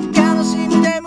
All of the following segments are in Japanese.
悲しみで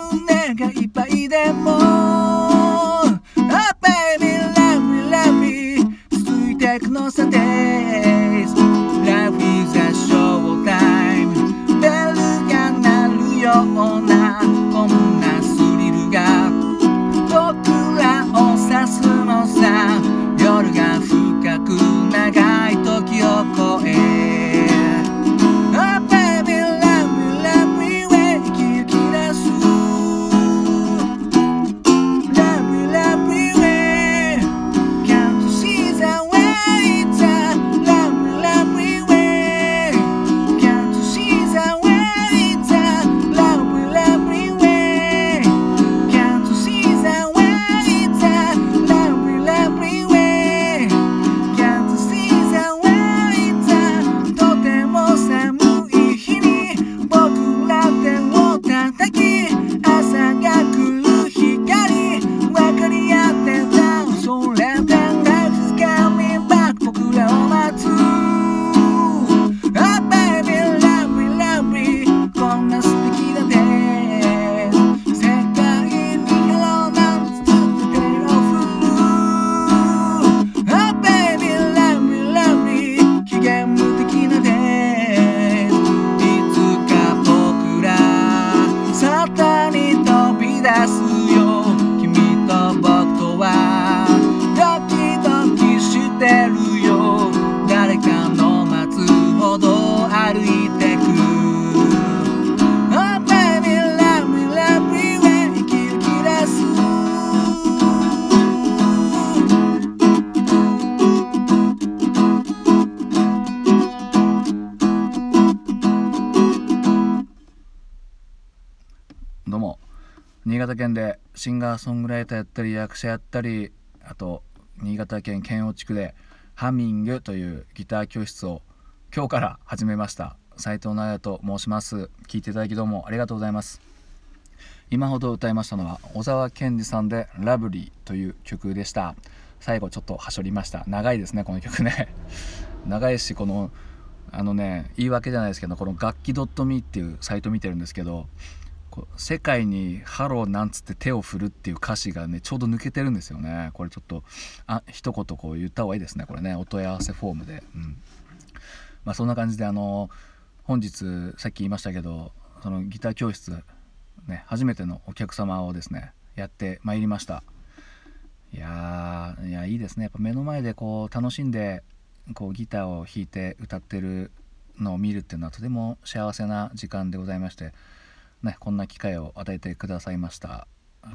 新潟県でシンガーソングライターやったり役者やったりあと新潟県県央地区でハミングというギター教室を今日から始めました。斉藤直也と申します。聞いていただきどうもありがとうございます。今ほど歌いましたのは小沢健二さんで「ラブリー」という曲でした。最後ちょっとはしょりました。長いですねこの曲ね。長いしこのあのね言い訳じゃないですけどこの楽器 .me っていうサイト見てるんですけど世界にハローなんつって手を振るっていう歌詞がねちょうど抜けてるんですよね。これちょっとあ一言こう言った方がいいですねこれね。お問い合わせフォームで。うん。まあそんな感じであの本日さっき言いましたけどそのギター教室ね初めてのお客様をですねやってまいりました。いやいやいいですね。やっぱ目の前でこう楽しんでこうギターを弾いて歌ってるのを見るっていうのはとても幸せな時間でございましてね、こんな機会を与えてくださいました。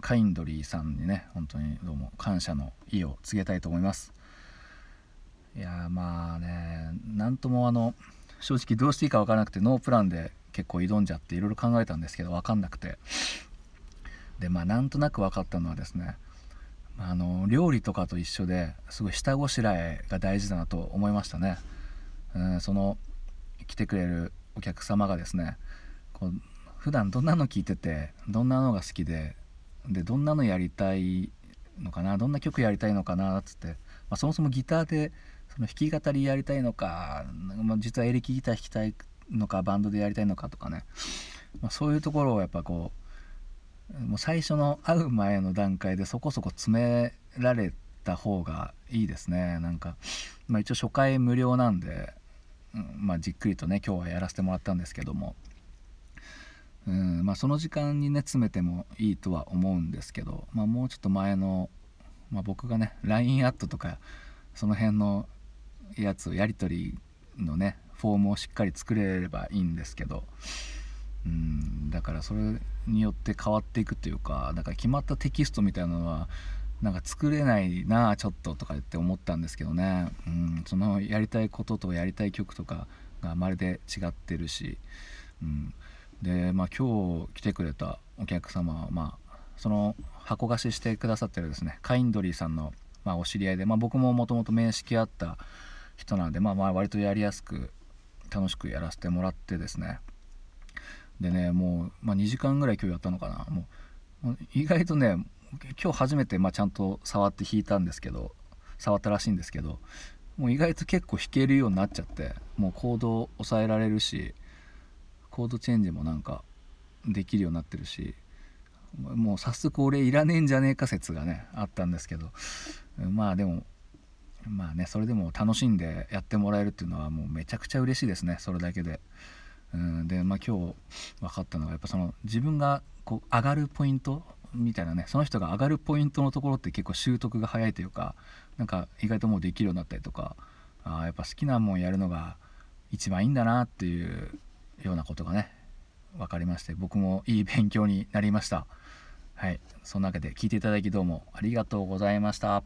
カインドリーさんにね本当にどうも感謝の意を告げたいと思います。いやまあね何ともあの正直どうしていいか分からなくてノープランで結構挑んじゃっていろいろ考えたんですけど分かんなくて。でまあなんとなく分かったのはですねあの料理とかと一緒ですごい下ごしらえが大事だなと思いましたね、うん、その来てくれるお客様がですねこう普段どんなの聴いててどんなのが好きででどんなのやりたいのかなどんな曲やりたいのかなっつって、まあ、そもそもギターでその弾き語りやりたいのか、まあ、実はエレキギター弾きたいのかバンドでやりたいのかとかね、まあ、そういうところをやっぱこうもう最初の会う前の段階でそこそこ詰められた方がいいですね。なんか、まあ、一応初回無料なんで、うんまあ、じっくりとね今日はやらせてもらったんですけども。うんまあ、その時間にね詰めてもいいとは思うんですけど、まあ、もうちょっと前の、まあ、僕がね LINE アットとかその辺のやつをやり取りのねフォームをしっかり作れればいいんですけどうんだからそれによって変わっていくというかだから決まったテキストみたいなのはなんか作れないなちょっととか言って思ったんですけどね。うんそのやりたいこととやりたい曲とかがまるで違ってるし、うん、で、まあ、今日来てくれたお客様は、まあ、その箱貸ししてくださってるですねカインドリーさんの、まあ、お知り合いで、まあ、僕ももともと面識あった人なんで、まあ、まあ割とやりやすく楽しくやらせてもらってですね。でねもう、まあ、2時間ぐらい今日やったのかな。もう意外とね今日初めて、まあ、ちゃんと触って弾いたんですけど触ったらしいんですけどもう意外と結構弾けるようになっちゃってもうコードを抑えられるしコードチェンジもなんかできるようになってるしもう早速俺いらねえんじゃねえか説がねあったんですけどまあでもまあねそれでも楽しんでやってもらえるっていうのはもうめちゃくちゃ嬉しいですねそれだけで。うんでまあ今日分かったのはやっぱその自分がこう上がるポイントみたいなねその人が上がるポイントのところって結構習得が早いというかなんか意外ともうできるようになったりとかあやっぱ好きなもんやるのが一番いいんだなっていうようなことがね分かりまして僕もいい勉強になりました。はい。そんなわけで聞いていただきどうもありがとうございました。